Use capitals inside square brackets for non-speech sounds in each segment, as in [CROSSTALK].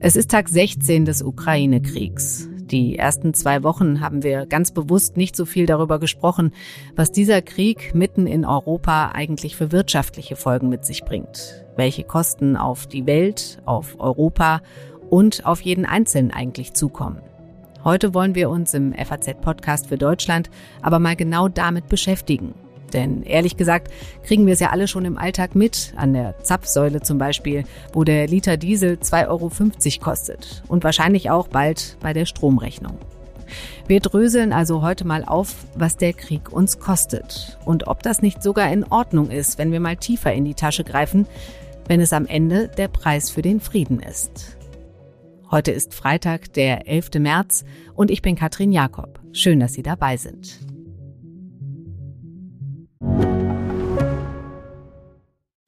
Es ist Tag 16 des Ukraine-Kriegs. Die ersten zwei Wochen haben wir ganz bewusst nicht so viel darüber gesprochen, was dieser Krieg mitten in Europa eigentlich für wirtschaftliche Folgen mit sich bringt. Welche Kosten auf die Welt, auf Europa und auf jeden Einzelnen eigentlich zukommen. Heute wollen wir uns im FAZ-Podcast für Deutschland aber mal genau damit beschäftigen. Denn ehrlich gesagt kriegen wir es ja alle schon im Alltag mit, an der Zapfsäule zum Beispiel, wo der Liter Diesel 2,50 Euro kostet und wahrscheinlich auch bald bei der Stromrechnung. Wir dröseln also heute mal auf, was der Krieg uns kostet und ob das nicht sogar in Ordnung ist, wenn wir mal tiefer in die Tasche greifen, wenn es am Ende der Preis für den Frieden ist. Heute ist Freitag, der 11. März und ich bin Katrin Jakob. Schön, dass Sie dabei sind.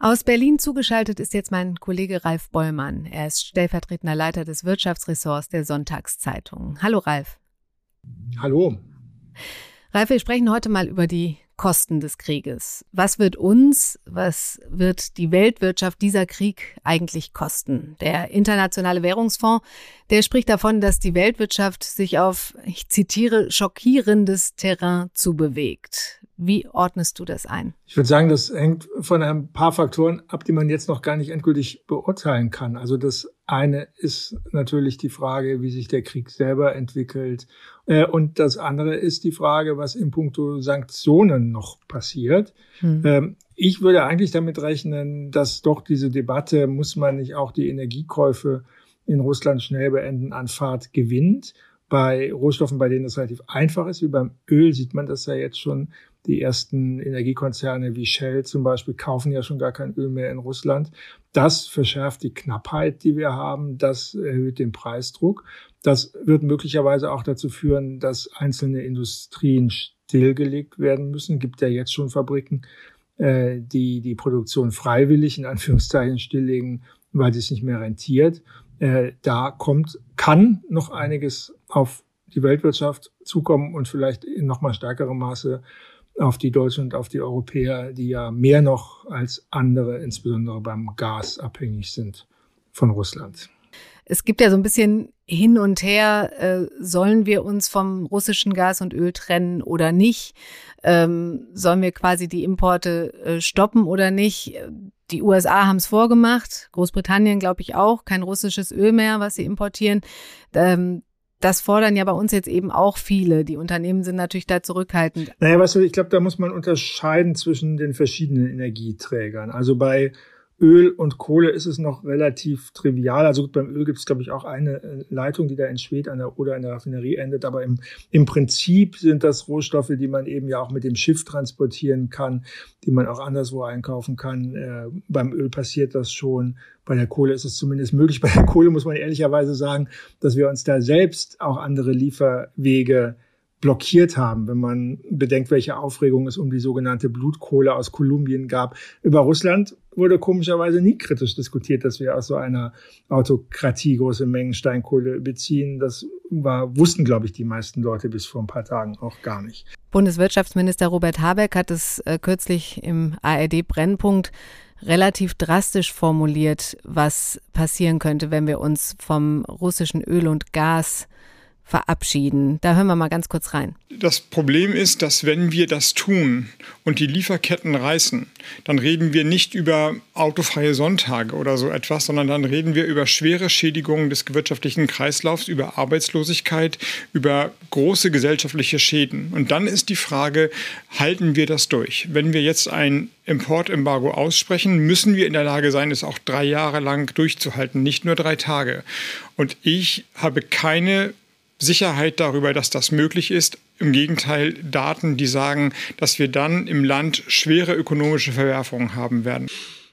Aus Berlin zugeschaltet ist jetzt mein Kollege Ralf Bollmann. Er ist stellvertretender Leiter des Wirtschaftsressorts der Sonntagszeitung. Hallo Ralf. Hallo. Ralf, wir sprechen heute mal über die Kosten des Krieges. Was wird uns, was wird die Weltwirtschaft dieser Krieg eigentlich kosten? Der Internationale Währungsfonds, der spricht davon, dass die Weltwirtschaft sich auf, ich zitiere, schockierendes Terrain zubewegt. Wie ordnest du das ein? Ich würde sagen, das hängt von ein paar Faktoren ab, die man jetzt noch gar nicht endgültig beurteilen kann. Also das eine ist natürlich die Frage, wie sich der Krieg selber entwickelt. Äh, und das andere ist die Frage, was in puncto Sanktionen noch passiert. Hm. Ich würde eigentlich damit rechnen, dass doch diese Debatte, muss man nicht auch die Energiekäufe in Russland schnell beenden, an Fahrt gewinnt. Bei Rohstoffen, bei denen es relativ einfach ist, wie beim Öl, sieht man das ja jetzt schon. Die ersten Energiekonzerne wie Shell zum Beispiel kaufen ja schon gar kein Öl mehr in Russland. Das verschärft die Knappheit, die wir haben. Das erhöht den Preisdruck. Das wird möglicherweise auch dazu führen, dass einzelne Industrien stillgelegt werden müssen. Es gibt ja jetzt schon Fabriken, äh, die die Produktion freiwillig in Anführungszeichen stilllegen, weil es nicht mehr rentiert. Äh, da kommt, kann noch einiges auf die Weltwirtschaft zukommen und vielleicht in noch mal stärkerem Maße auf die Deutschen und auf die Europäer, die ja mehr noch als andere, insbesondere beim Gas, abhängig sind von Russland. Es gibt ja so ein bisschen hin und her, äh, sollen wir uns vom russischen Gas und Öl trennen oder nicht? Ähm, sollen wir quasi die Importe äh, stoppen oder nicht? Die USA haben es vorgemacht, Großbritannien glaube ich auch, kein russisches Öl mehr, was sie importieren. Ähm, das fordern ja bei uns jetzt eben auch viele. Die Unternehmen sind natürlich da zurückhaltend. Naja, weißt du, ich glaube, da muss man unterscheiden zwischen den verschiedenen Energieträgern. Also bei Öl und Kohle ist es noch relativ trivial. Also beim Öl gibt es, glaube ich, auch eine äh, Leitung, die da Schwed an der, oder in der Raffinerie endet. Aber im, im Prinzip sind das Rohstoffe, die man eben ja auch mit dem Schiff transportieren kann, die man auch anderswo einkaufen kann. Äh, beim Öl passiert das schon. Bei der Kohle ist es zumindest möglich. [LAUGHS] Bei der Kohle muss man ehrlicherweise sagen, dass wir uns da selbst auch andere Lieferwege blockiert haben, wenn man bedenkt, welche Aufregung es um die sogenannte Blutkohle aus Kolumbien gab. Über Russland wurde komischerweise nie kritisch diskutiert, dass wir aus so einer Autokratie große Mengen Steinkohle beziehen. Das war, wussten, glaube ich, die meisten Leute bis vor ein paar Tagen auch gar nicht. Bundeswirtschaftsminister Robert Habeck hat es äh, kürzlich im ARD Brennpunkt relativ drastisch formuliert, was passieren könnte, wenn wir uns vom russischen Öl und Gas verabschieden. Da hören wir mal ganz kurz rein. Das Problem ist, dass wenn wir das tun und die Lieferketten reißen, dann reden wir nicht über autofreie Sonntage oder so etwas, sondern dann reden wir über schwere Schädigungen des wirtschaftlichen Kreislaufs, über Arbeitslosigkeit, über große gesellschaftliche Schäden. Und dann ist die Frage, halten wir das durch? Wenn wir jetzt ein Importembargo aussprechen, müssen wir in der Lage sein, es auch drei Jahre lang durchzuhalten, nicht nur drei Tage. Und ich habe keine Sicherheit darüber, dass das möglich ist. Im Gegenteil, Daten, die sagen, dass wir dann im Land schwere ökonomische Verwerfungen haben werden.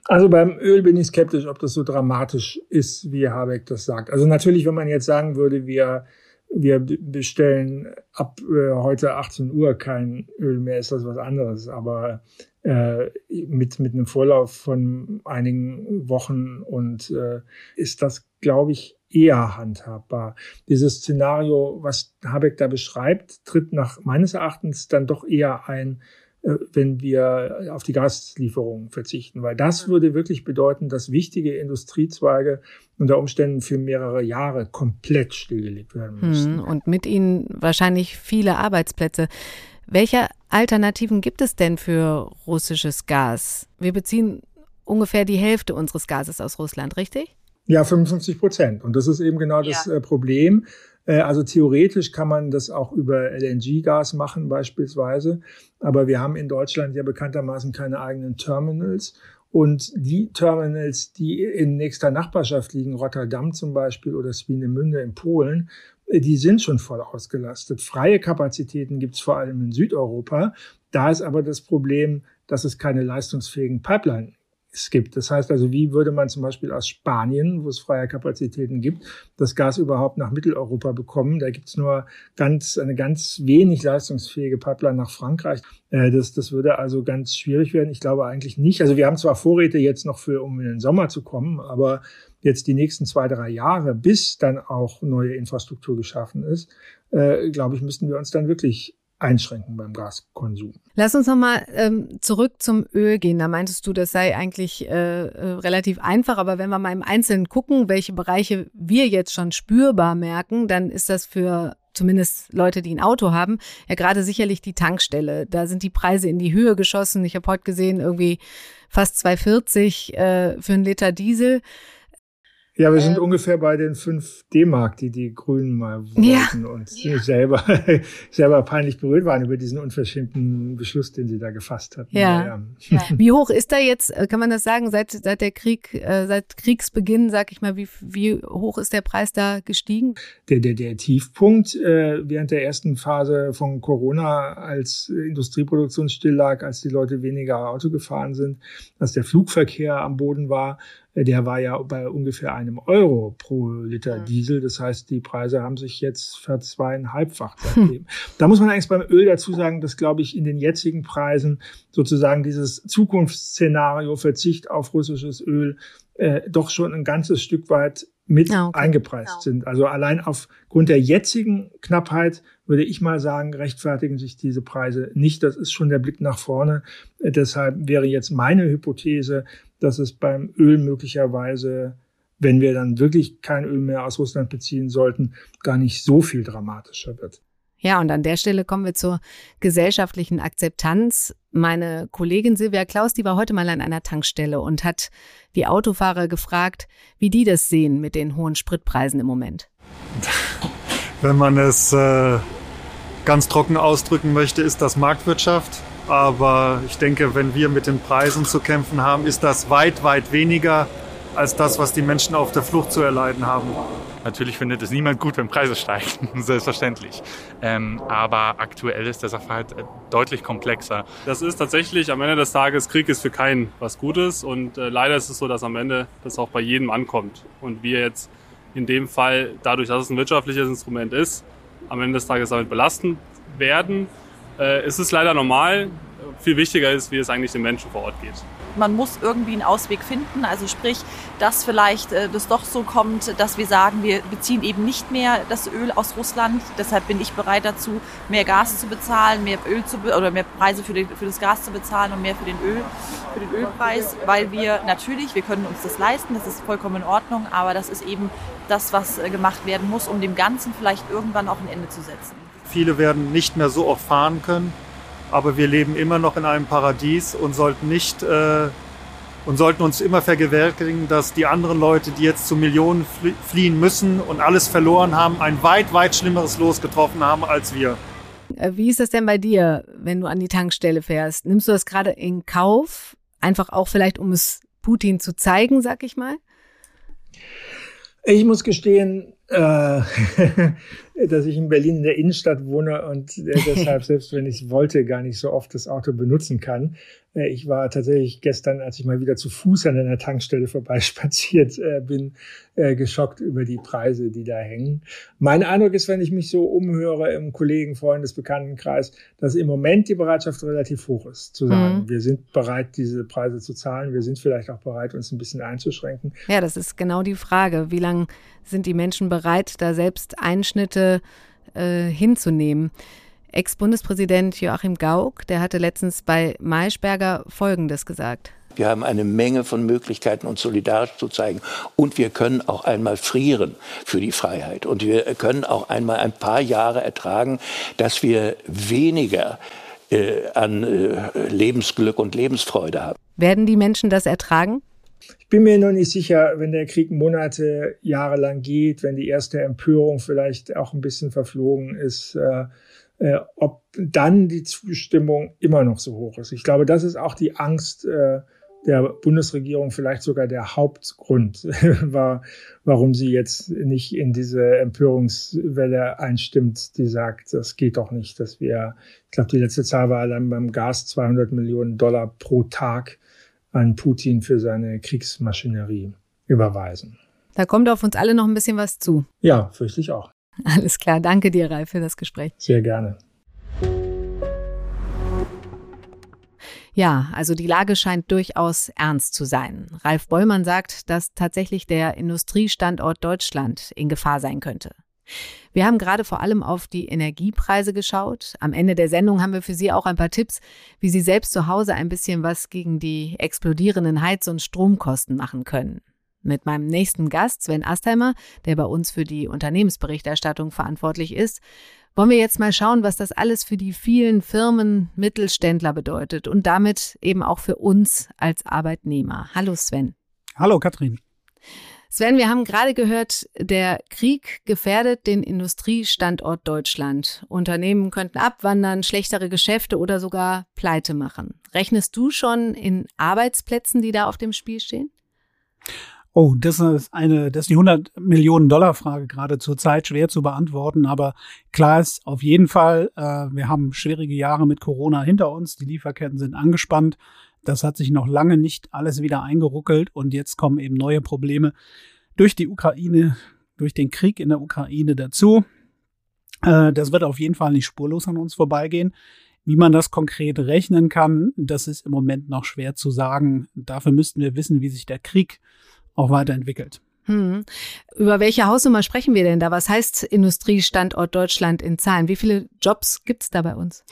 Also beim Öl bin ich skeptisch, ob das so dramatisch ist, wie Habeck das sagt. Also natürlich, wenn man jetzt sagen würde, wir, wir bestellen ab äh, heute 18 Uhr kein Öl mehr, ist das was anderes. Aber äh, mit, mit einem Vorlauf von einigen Wochen und äh, ist das, glaube ich, eher handhabbar. Dieses Szenario, was Habeck da beschreibt, tritt nach meines Erachtens dann doch eher ein, äh, wenn wir auf die Gaslieferungen verzichten, weil das würde wirklich bedeuten, dass wichtige Industriezweige unter Umständen für mehrere Jahre komplett stillgelegt werden müssen. Hm, und mit ihnen wahrscheinlich viele Arbeitsplätze. Welche Alternativen gibt es denn für russisches Gas? Wir beziehen ungefähr die Hälfte unseres Gases aus Russland, richtig? Ja, 55 Prozent. Und das ist eben genau das. Äh, Problem. Äh, also theoretisch kann man das auch über LNG-Gas machen beispielsweise. Aber wir haben in Deutschland ja bekanntermaßen keine eigenen Terminals. Und die Terminals, die in nächster Nachbarschaft liegen, Rotterdam zum Beispiel oder Swinemünde in Polen, äh, die sind schon voll ausgelastet. Freie Kapazitäten gibt es vor allem in Südeuropa. Da ist aber das Problem, dass es keine leistungsfähigen Pipeline es gibt. Das heißt also, wie würde man zum Beispiel aus Spanien, wo es freie Kapazitäten gibt, das Gas überhaupt nach Mitteleuropa bekommen? Da gibt es nur ganz, eine ganz wenig leistungsfähige Pipeline nach Frankreich. Äh, das, das würde also ganz schwierig werden. Ich glaube eigentlich nicht. Also wir haben zwar Vorräte jetzt noch für, um in den Sommer zu kommen, aber jetzt die nächsten zwei, drei Jahre, bis dann auch neue Infrastruktur geschaffen ist, äh, glaube ich, müssten wir uns dann wirklich einschränken beim Gaskonsum. Lass uns nochmal ähm, zurück zum Öl gehen. Da meintest du, das sei eigentlich äh, äh, relativ einfach, aber wenn wir mal im Einzelnen gucken, welche Bereiche wir jetzt schon spürbar merken, dann ist das für zumindest Leute, die ein Auto haben, ja gerade sicherlich die Tankstelle. Da sind die Preise in die Höhe geschossen. Ich habe heute gesehen, irgendwie fast 2,40 äh, für einen Liter Diesel. Ja, wir sind ähm, ungefähr bei den fünf D-Mark, die die Grünen mal wollten ja, und ja. selber, [LAUGHS] selber peinlich berührt waren über diesen unverschämten Beschluss, den sie da gefasst hatten. Ja. ja. [LAUGHS] Wie hoch ist da jetzt, äh, kann man das sagen, seit, seit der Krieg, äh, seit Kriegsbeginn, sag ich mal, wie, wie hoch ist der Preis da gestiegen? Der, der, der Tiefpunkt äh, während der ersten Phase von Corona, als Industrieproduktion still lag, als die Leute weniger Auto gefahren sind, als der Flugverkehr am Boden war, der war ja bei ungefähr einem Euro pro Liter mhm. Diesel. Das heißt, die Preise haben sich jetzt verzweieinhalbfacht [LAUGHS] seitdem. da muss man eigentlich beim Öl dazu sagen, dass, glaube ich, in den jetzigen Preisen sozusagen dieses Zukunftsszenario Verzicht auf russisches Öl äh, doch schon ein ganzes Stück weit mit ah, okay. eingepreist genau. sind. Also allein aufgrund der jetzigen Knappheit würde ich mal sagen, rechtfertigen sich diese Preise nicht. Das ist schon der Blick nach vorne. Äh, deshalb wäre jetzt meine Hypothese, dass es beim Öl möglicherweise, wenn wir dann wirklich kein Öl mehr aus Russland beziehen sollten, gar nicht so viel dramatischer wird. Ja, und an der Stelle kommen wir zur gesellschaftlichen Akzeptanz. Meine Kollegin Silvia Klaus, die war heute mal an einer Tankstelle und hat die Autofahrer gefragt, wie die das sehen mit den hohen Spritpreisen im Moment. [LAUGHS] Wenn man es äh, ganz trocken ausdrücken möchte, ist das Marktwirtschaft. Aber ich denke, wenn wir mit den Preisen zu kämpfen haben, ist das weit, weit weniger als das, was die Menschen auf der Flucht zu erleiden haben. Natürlich findet es niemand gut, wenn Preise steigen, [LAUGHS] selbstverständlich. Ähm, aber aktuell ist der Sachverhalt äh, deutlich komplexer. Das ist tatsächlich am Ende des Tages, Krieg ist für keinen was Gutes. Und äh, leider ist es so, dass am Ende das auch bei jedem ankommt. Und wir jetzt in dem Fall, dadurch, dass es ein wirtschaftliches Instrument ist, am Ende des Tages damit belasten werden. Äh, es ist leider normal. Viel wichtiger ist, wie es eigentlich den Menschen vor Ort geht man muss irgendwie einen Ausweg finden. Also sprich, dass vielleicht äh, das doch so kommt, dass wir sagen, wir beziehen eben nicht mehr das Öl aus Russland. Deshalb bin ich bereit dazu, mehr Gas zu bezahlen, mehr Öl zu oder mehr Preise für, den, für das Gas zu bezahlen und mehr für den Öl, für den Ölpreis, weil wir natürlich, wir können uns das leisten, das ist vollkommen in Ordnung, aber das ist eben das, was äh, gemacht werden muss, um dem Ganzen vielleicht irgendwann auch ein Ende zu setzen. Viele werden nicht mehr so oft fahren können aber wir leben immer noch in einem Paradies und sollten nicht äh, und sollten uns immer vergewärtigen, dass die anderen Leute, die jetzt zu Millionen fliehen müssen und alles verloren haben, ein weit, weit schlimmeres Los getroffen haben als wir. Äh, wie ist das denn bei dir, wenn du an die Tankstelle fährst? Nimmst du das gerade in Kauf? Einfach auch vielleicht, um es Putin zu zeigen, sag ich mal? Ich muss gestehen, äh, [LAUGHS] dass ich in Berlin in der Innenstadt wohne und äh, [LAUGHS] deshalb, selbst wenn ich wollte, gar nicht so oft das Auto benutzen kann. Äh, ich war tatsächlich gestern, als ich mal wieder zu Fuß an einer Tankstelle vorbeispaziert äh, bin, geschockt über die Preise, die da hängen. Mein Eindruck ist, wenn ich mich so umhöre im Kollegen, Freundes, Bekanntenkreis, dass im Moment die Bereitschaft relativ hoch ist, zu sagen, mhm. wir sind bereit, diese Preise zu zahlen. Wir sind vielleicht auch bereit, uns ein bisschen einzuschränken. Ja, das ist genau die Frage. Wie lange sind die Menschen bereit, da selbst Einschnitte äh, hinzunehmen? Ex-Bundespräsident Joachim Gauck, der hatte letztens bei Maischberger Folgendes gesagt. Wir haben eine Menge von Möglichkeiten, uns solidarisch zu zeigen. Und wir können auch einmal frieren für die Freiheit. Und wir können auch einmal ein paar Jahre ertragen, dass wir weniger äh, an äh, Lebensglück und Lebensfreude haben. Werden die Menschen das ertragen? Ich bin mir noch nicht sicher, wenn der Krieg Monate, Jahre lang geht, wenn die erste Empörung vielleicht auch ein bisschen verflogen ist, äh, äh, ob dann die Zustimmung immer noch so hoch ist. Ich glaube, das ist auch die Angst äh, der Bundesregierung, vielleicht sogar der Hauptgrund, [LAUGHS] war, warum sie jetzt nicht in diese Empörungswelle einstimmt, die sagt, das geht doch nicht, dass wir, ich glaube, die letzte Zahl war dann beim Gas 200 Millionen Dollar pro Tag an Putin für seine Kriegsmaschinerie überweisen. Da kommt auf uns alle noch ein bisschen was zu. Ja, fürchte ich auch. Alles klar, danke dir, Ralf, für das Gespräch. Sehr gerne. Ja, also die Lage scheint durchaus ernst zu sein. Ralf Bollmann sagt, dass tatsächlich der Industriestandort Deutschland in Gefahr sein könnte. Wir haben gerade vor allem auf die Energiepreise geschaut. Am Ende der Sendung haben wir für Sie auch ein paar Tipps, wie Sie selbst zu Hause ein bisschen was gegen die explodierenden Heiz- und Stromkosten machen können. Mit meinem nächsten Gast, Sven Astheimer, der bei uns für die Unternehmensberichterstattung verantwortlich ist, wollen wir jetzt mal schauen, was das alles für die vielen Firmen, Mittelständler bedeutet und damit eben auch für uns als Arbeitnehmer. Hallo Sven. Hallo Katrin. Sven, wir haben gerade gehört, der Krieg gefährdet den Industriestandort Deutschland. Unternehmen könnten abwandern, schlechtere Geschäfte oder sogar pleite machen. Rechnest du schon in Arbeitsplätzen, die da auf dem Spiel stehen? Oh, das ist eine, das ist die 100 Millionen Dollar Frage gerade zur Zeit schwer zu beantworten, aber klar ist auf jeden Fall, äh, wir haben schwierige Jahre mit Corona hinter uns, die Lieferketten sind angespannt, das hat sich noch lange nicht alles wieder eingeruckelt und jetzt kommen eben neue Probleme durch die Ukraine, durch den Krieg in der Ukraine dazu. Äh, das wird auf jeden Fall nicht spurlos an uns vorbeigehen. Wie man das konkret rechnen kann, das ist im Moment noch schwer zu sagen. Dafür müssten wir wissen, wie sich der Krieg auch weiterentwickelt. Hm. Über welche Hausnummer sprechen wir denn da? Was heißt Industriestandort Deutschland in Zahlen? Wie viele Jobs gibt's da bei uns?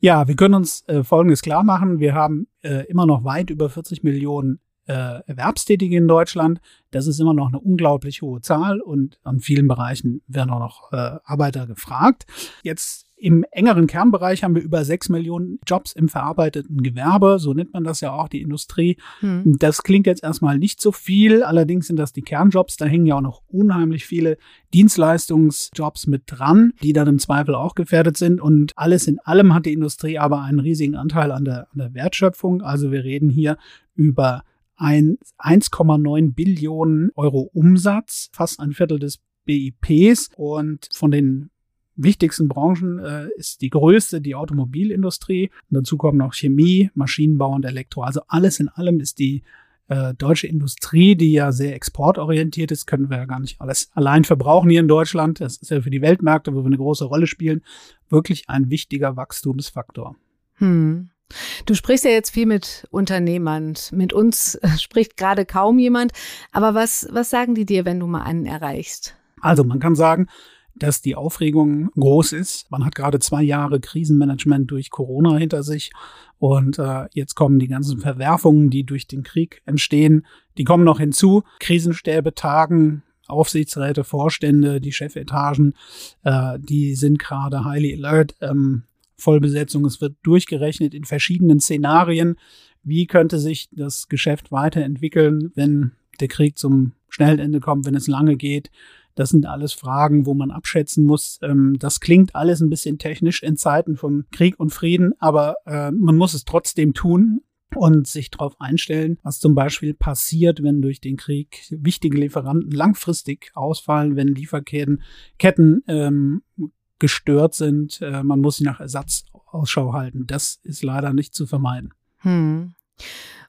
Ja, wir können uns äh, Folgendes klar machen. Wir haben äh, immer noch weit über 40 Millionen äh, Erwerbstätige in Deutschland. Das ist immer noch eine unglaublich hohe Zahl und an vielen Bereichen werden auch noch äh, Arbeiter gefragt. Jetzt im engeren Kernbereich haben wir über sechs Millionen Jobs im verarbeiteten Gewerbe. So nennt man das ja auch, die Industrie. Hm. Das klingt jetzt erstmal nicht so viel. Allerdings sind das die Kernjobs. Da hängen ja auch noch unheimlich viele Dienstleistungsjobs mit dran, die dann im Zweifel auch gefährdet sind. Und alles in allem hat die Industrie aber einen riesigen Anteil an der, an der Wertschöpfung. Also wir reden hier über ein 1,9 Billionen Euro Umsatz, fast ein Viertel des BIPs und von den wichtigsten Branchen äh, ist die größte die Automobilindustrie. Und dazu kommen noch Chemie, Maschinenbau und Elektro. Also alles in allem ist die äh, deutsche Industrie, die ja sehr exportorientiert ist, können wir ja gar nicht alles allein verbrauchen hier in Deutschland. Das ist ja für die Weltmärkte, wo wir eine große Rolle spielen, wirklich ein wichtiger Wachstumsfaktor. Hm. Du sprichst ja jetzt viel mit Unternehmern. Mit uns [LAUGHS] spricht gerade kaum jemand. Aber was, was sagen die dir, wenn du mal einen erreichst? Also man kann sagen, dass die Aufregung groß ist. Man hat gerade zwei Jahre Krisenmanagement durch Corona hinter sich und äh, jetzt kommen die ganzen Verwerfungen, die durch den Krieg entstehen, die kommen noch hinzu. Krisenstäbe tagen, Aufsichtsräte, Vorstände, die Chefetagen, äh, die sind gerade highly alert. Ähm, Vollbesetzung, es wird durchgerechnet in verschiedenen Szenarien. Wie könnte sich das Geschäft weiterentwickeln, wenn der Krieg zum schnellen Ende kommt, wenn es lange geht? Das sind alles Fragen, wo man abschätzen muss. Ähm, das klingt alles ein bisschen technisch in Zeiten von Krieg und Frieden, aber äh, man muss es trotzdem tun. und sich darauf einstellen, was zum Beispiel passiert, wenn durch den Krieg wichtige Lieferanten langfristig ausfallen, wenn Lieferketten Ketten, ähm, gestört sind. Äh, man muss sie nach Ersatz Ausschau halten. Das ist leider nicht zu vermeiden. Hm.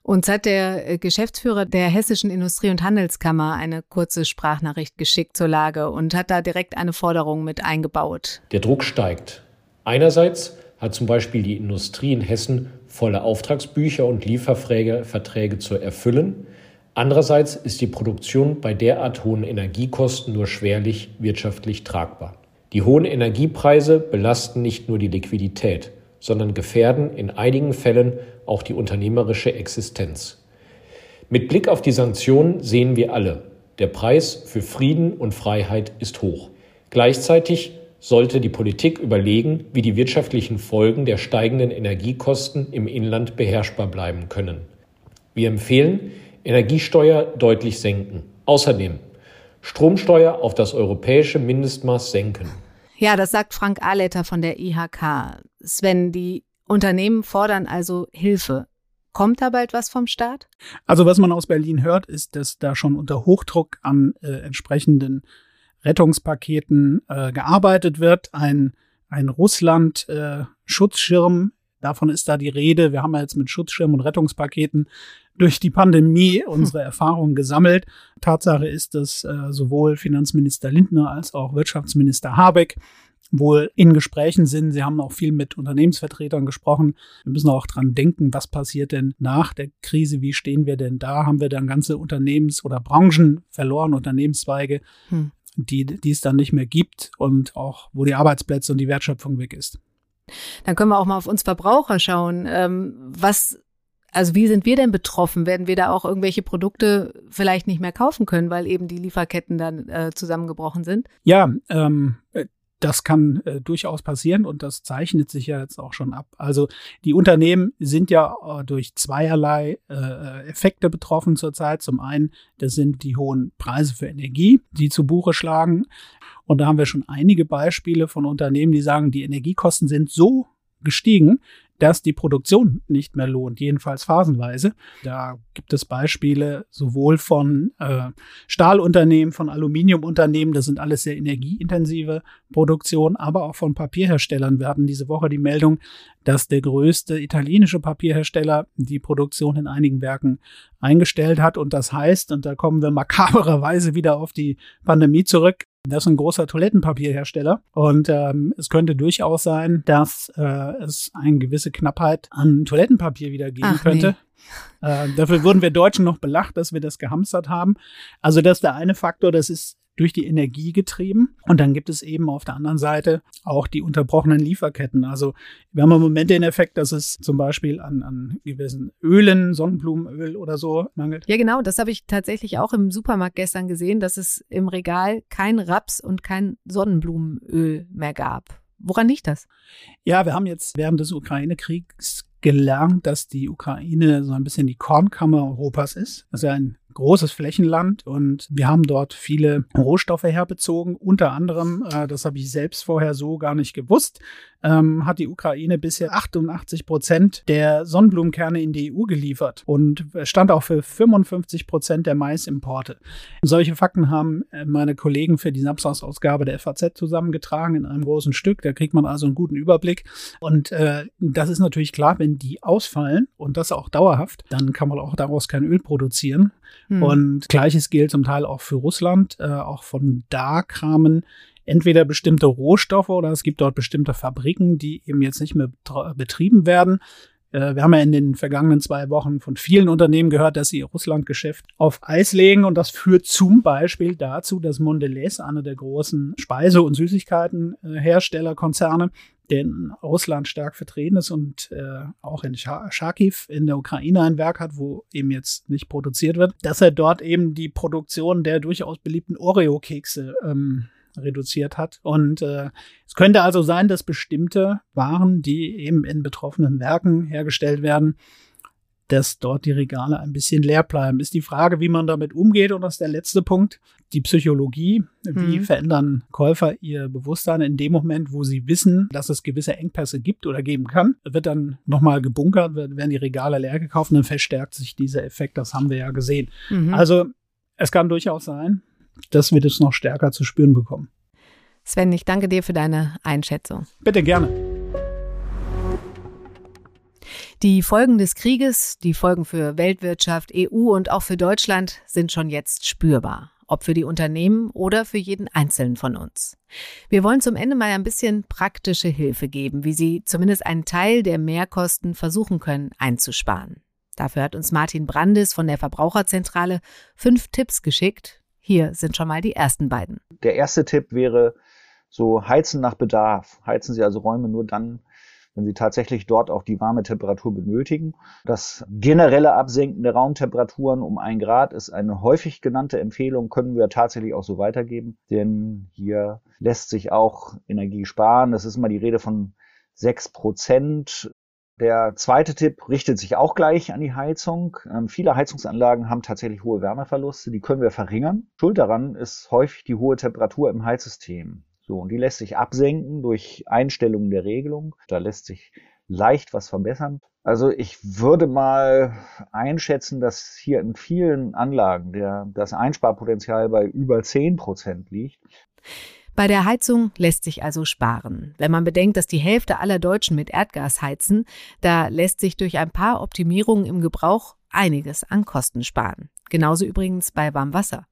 Uns hat der äh, Geschäftsführer der Hessischen Industrie- und Handelskammer eine kurze Sprachnachricht geschickt zur Lage und hat da direkt eine Forderung mit eingebaut. Der Druck steigt. Einerseits hat zum Beispiel die Industrie in Hessen volle Auftragsbücher und Lieferverträge zu erfüllen. Andererseits ist die Produktion bei derart hohen Energiekosten nur schwerlich wirtschaftlich tragbar. Die hohen Energiepreise belasten nicht nur die Liquidität, sondern gefährden in einigen Fällen auch die unternehmerische Existenz. Mit Blick auf die Sanktionen sehen wir alle, der Preis für Frieden und Freiheit ist hoch. Gleichzeitig sollte die Politik überlegen, wie die wirtschaftlichen Folgen der steigenden Energiekosten im Inland beherrschbar bleiben können. Wir empfehlen, Energiesteuer deutlich senken. Außerdem Stromsteuer auf das europäische Mindestmaß senken. Ja, das sagt Frank Ahletter von der IHK. Sven, die Unternehmen fordern also Hilfe. Kommt da bald was vom Staat? Also was man aus Berlin hört, ist, dass da schon unter Hochdruck an äh, entsprechenden Rettungspaketen äh, gearbeitet wird. Ein, ein Russland-Schutzschirm, äh, davon ist da die Rede. Wir haben ja jetzt mit Schutzschirm und Rettungspaketen durch die Pandemie [LAUGHS] unsere hm. Erfahrungen gesammelt. Tatsache ist, dass äh, sowohl Finanzminister Lindner als auch Wirtschaftsminister Habeck wohl in Gesprächen sind. Sie haben auch viel mit Unternehmensvertretern gesprochen. Wir müssen auch dran denken, was passiert denn nach der Krise? Wie stehen wir denn da? Haben wir dann ganze Unternehmens- oder Branchen verloren, Unternehmenszweige, hm. die, die es dann nicht mehr gibt und auch, wo die Arbeitsplätze und die Wertschöpfung weg ist? Dann können wir auch mal auf uns Verbraucher schauen. Ähm, was also wie sind wir denn betroffen? Werden wir da auch irgendwelche Produkte vielleicht nicht mehr kaufen können, weil eben die Lieferketten dann äh, zusammengebrochen sind? Ja, ähm, das kann äh, durchaus passieren und das zeichnet sich ja jetzt auch schon ab. Also die Unternehmen sind ja äh, durch zweierlei äh, Effekte betroffen zurzeit. Zum einen, das sind die hohen Preise für Energie, die zu Buche schlagen. Und da haben wir schon einige Beispiele von Unternehmen, die sagen, die Energiekosten sind so gestiegen, dass die Produktion nicht mehr lohnt, jedenfalls phasenweise. Da gibt es Beispiele sowohl von äh, Stahlunternehmen, von Aluminiumunternehmen, das sind alles sehr energieintensive Produktionen, aber auch von Papierherstellern. Wir hatten diese Woche die Meldung, dass der größte italienische Papierhersteller die Produktion in einigen Werken eingestellt hat. Und das heißt, und da kommen wir makabererweise wieder auf die Pandemie zurück, das ist ein großer Toilettenpapierhersteller und ähm, es könnte durchaus sein, dass äh, es eine gewisse Knappheit an Toilettenpapier wieder geben Ach, könnte. Nee. Äh, dafür wurden wir Deutschen noch belacht, dass wir das gehamstert haben. Also das ist der eine Faktor, das ist durch die Energie getrieben. Und dann gibt es eben auf der anderen Seite auch die unterbrochenen Lieferketten. Also wir haben im Moment den Effekt, dass es zum Beispiel an, an gewissen Ölen, Sonnenblumenöl oder so mangelt. Ja, genau. Das habe ich tatsächlich auch im Supermarkt gestern gesehen, dass es im Regal kein Raps und kein Sonnenblumenöl mehr gab. Woran liegt das? Ja, wir haben jetzt während des Ukraine-Kriegs gelernt, dass die Ukraine so ein bisschen die Kornkammer Europas ist. Das ist ja ein großes Flächenland und wir haben dort viele Rohstoffe herbezogen. Unter anderem, äh, das habe ich selbst vorher so gar nicht gewusst, ähm, hat die Ukraine bisher 88 Prozent der Sonnenblumenkerne in die EU geliefert und stand auch für 55 Prozent der Maisimporte. Solche Fakten haben äh, meine Kollegen für die Samstagsausgabe der FAZ zusammengetragen in einem großen Stück. Da kriegt man also einen guten Überblick. Und äh, das ist natürlich klar, wenn die ausfallen und das auch dauerhaft, dann kann man auch daraus kein Öl produzieren. Hm. Und gleiches gilt zum Teil auch für Russland. Äh, auch von da kamen entweder bestimmte Rohstoffe oder es gibt dort bestimmte Fabriken, die eben jetzt nicht mehr betrieben werden. Äh, wir haben ja in den vergangenen zwei Wochen von vielen Unternehmen gehört, dass sie ihr Russlandgeschäft auf Eis legen und das führt zum Beispiel dazu, dass Mondelez, einer der großen Speise- und Süßigkeitenherstellerkonzerne, der in Russland stark vertreten ist und äh, auch in Charkiw in der Ukraine ein Werk hat, wo eben jetzt nicht produziert wird, dass er dort eben die Produktion der durchaus beliebten Oreo-Kekse ähm, reduziert hat. Und äh, es könnte also sein, dass bestimmte Waren, die eben in betroffenen Werken hergestellt werden, dass dort die Regale ein bisschen leer bleiben. Ist die Frage, wie man damit umgeht. Und das ist der letzte Punkt, die Psychologie. Wie mhm. verändern Käufer ihr Bewusstsein in dem Moment, wo sie wissen, dass es gewisse Engpässe gibt oder geben kann? Wird dann nochmal gebunkert, werden die Regale leer gekauft und dann verstärkt sich dieser Effekt. Das haben wir ja gesehen. Mhm. Also es kann durchaus sein, dass wir das noch stärker zu spüren bekommen. Sven, ich danke dir für deine Einschätzung. Bitte gerne. Die Folgen des Krieges, die Folgen für Weltwirtschaft, EU und auch für Deutschland sind schon jetzt spürbar. Ob für die Unternehmen oder für jeden Einzelnen von uns. Wir wollen zum Ende mal ein bisschen praktische Hilfe geben, wie Sie zumindest einen Teil der Mehrkosten versuchen können einzusparen. Dafür hat uns Martin Brandis von der Verbraucherzentrale fünf Tipps geschickt. Hier sind schon mal die ersten beiden. Der erste Tipp wäre so heizen nach Bedarf. Heizen Sie also Räume nur dann, wenn Sie tatsächlich dort auch die warme Temperatur benötigen. Das generelle Absenken der Raumtemperaturen um ein Grad ist eine häufig genannte Empfehlung, können wir tatsächlich auch so weitergeben, denn hier lässt sich auch Energie sparen. Es ist immer die Rede von sechs Prozent. Der zweite Tipp richtet sich auch gleich an die Heizung. Ähm, viele Heizungsanlagen haben tatsächlich hohe Wärmeverluste, die können wir verringern. Schuld daran ist häufig die hohe Temperatur im Heizsystem. So, und die lässt sich absenken durch Einstellungen der Regelung. Da lässt sich leicht was verbessern. Also ich würde mal einschätzen, dass hier in vielen Anlagen der, das Einsparpotenzial bei über 10 Prozent liegt. Bei der Heizung lässt sich also sparen. Wenn man bedenkt, dass die Hälfte aller Deutschen mit Erdgas heizen, da lässt sich durch ein paar Optimierungen im Gebrauch einiges an Kosten sparen. Genauso übrigens bei Warmwasser.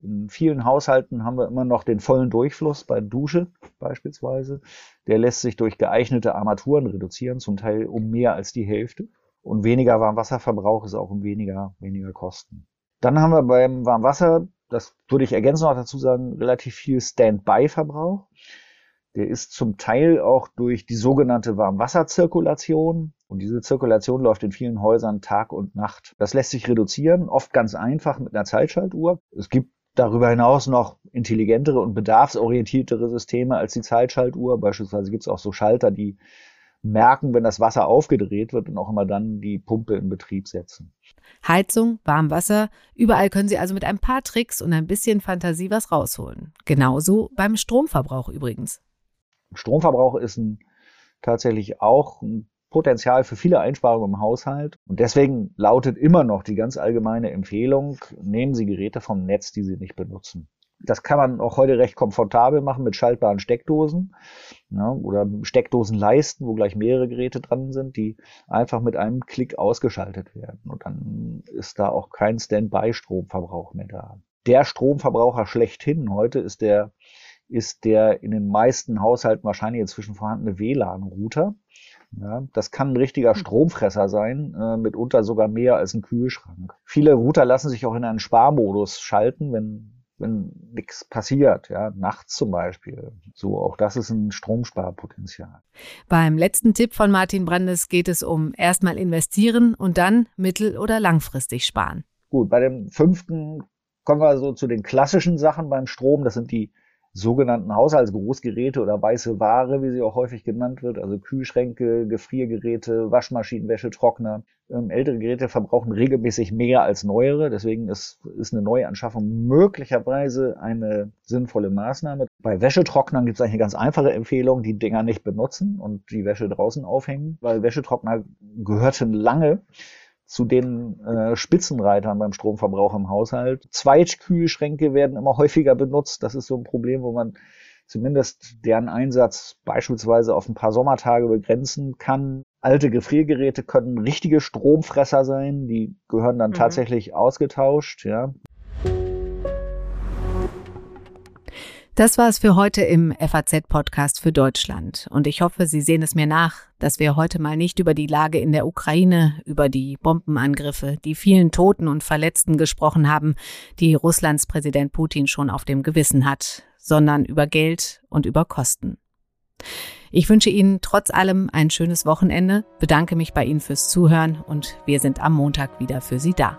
In vielen Haushalten haben wir immer noch den vollen Durchfluss bei Dusche beispielsweise. Der lässt sich durch geeignete Armaturen reduzieren, zum Teil um mehr als die Hälfte. Und weniger Warmwasserverbrauch ist auch um weniger, weniger Kosten. Dann haben wir beim Warmwasser, das würde ich ergänzen noch dazu sagen, relativ viel Standby-Verbrauch. Der ist zum Teil auch durch die sogenannte Warmwasserzirkulation. Und diese Zirkulation läuft in vielen Häusern Tag und Nacht. Das lässt sich reduzieren, oft ganz einfach mit einer Zeitschaltuhr. Es gibt darüber hinaus noch intelligentere und bedarfsorientiertere Systeme als die Zeitschaltuhr. Beispielsweise gibt es auch so Schalter, die merken, wenn das Wasser aufgedreht wird und auch immer dann die Pumpe in Betrieb setzen. Heizung, Warmwasser, überall können Sie also mit ein paar Tricks und ein bisschen Fantasie was rausholen. Genauso beim Stromverbrauch übrigens. Stromverbrauch ist ein, tatsächlich auch ein Potenzial für viele Einsparungen im Haushalt. Und deswegen lautet immer noch die ganz allgemeine Empfehlung, nehmen Sie Geräte vom Netz, die Sie nicht benutzen. Das kann man auch heute recht komfortabel machen mit schaltbaren Steckdosen ja, oder Steckdosenleisten, wo gleich mehrere Geräte dran sind, die einfach mit einem Klick ausgeschaltet werden. Und dann ist da auch kein Standby-Stromverbrauch mehr da. Der Stromverbraucher schlechthin heute ist der, ist der in den meisten Haushalten wahrscheinlich inzwischen vorhandene WLAN-Router. Ja, das kann ein richtiger hm. Stromfresser sein, äh, mitunter sogar mehr als ein Kühlschrank. Viele Router lassen sich auch in einen Sparmodus schalten, wenn wenn nichts passiert, ja, nachts zum Beispiel. So, auch das ist ein Stromsparpotenzial. Beim letzten Tipp von Martin Brandes geht es um erstmal investieren und dann mittel- oder langfristig sparen. Gut, bei dem fünften kommen wir so zu den klassischen Sachen beim Strom. Das sind die sogenannten Haushaltsgroßgeräte oder weiße Ware, wie sie auch häufig genannt wird, also Kühlschränke, Gefriergeräte, Waschmaschinen, Wäschetrockner. Ähm, ältere Geräte verbrauchen regelmäßig mehr als neuere, deswegen ist, ist eine Neuanschaffung möglicherweise eine sinnvolle Maßnahme. Bei Wäschetrocknern gibt es eigentlich eine ganz einfache Empfehlung, die Dinger nicht benutzen und die Wäsche draußen aufhängen, weil Wäschetrockner gehörten lange zu den äh, Spitzenreitern beim Stromverbrauch im Haushalt. Zweitkühlschränke werden immer häufiger benutzt. Das ist so ein Problem, wo man zumindest deren Einsatz beispielsweise auf ein paar Sommertage begrenzen kann. Alte Gefriergeräte können richtige Stromfresser sein, die gehören dann mhm. tatsächlich ausgetauscht, ja. Das war es für heute im FAZ-Podcast für Deutschland. Und ich hoffe, Sie sehen es mir nach, dass wir heute mal nicht über die Lage in der Ukraine, über die Bombenangriffe, die vielen Toten und Verletzten gesprochen haben, die Russlands Präsident Putin schon auf dem Gewissen hat, sondern über Geld und über Kosten. Ich wünsche Ihnen trotz allem ein schönes Wochenende, bedanke mich bei Ihnen fürs Zuhören und wir sind am Montag wieder für Sie da.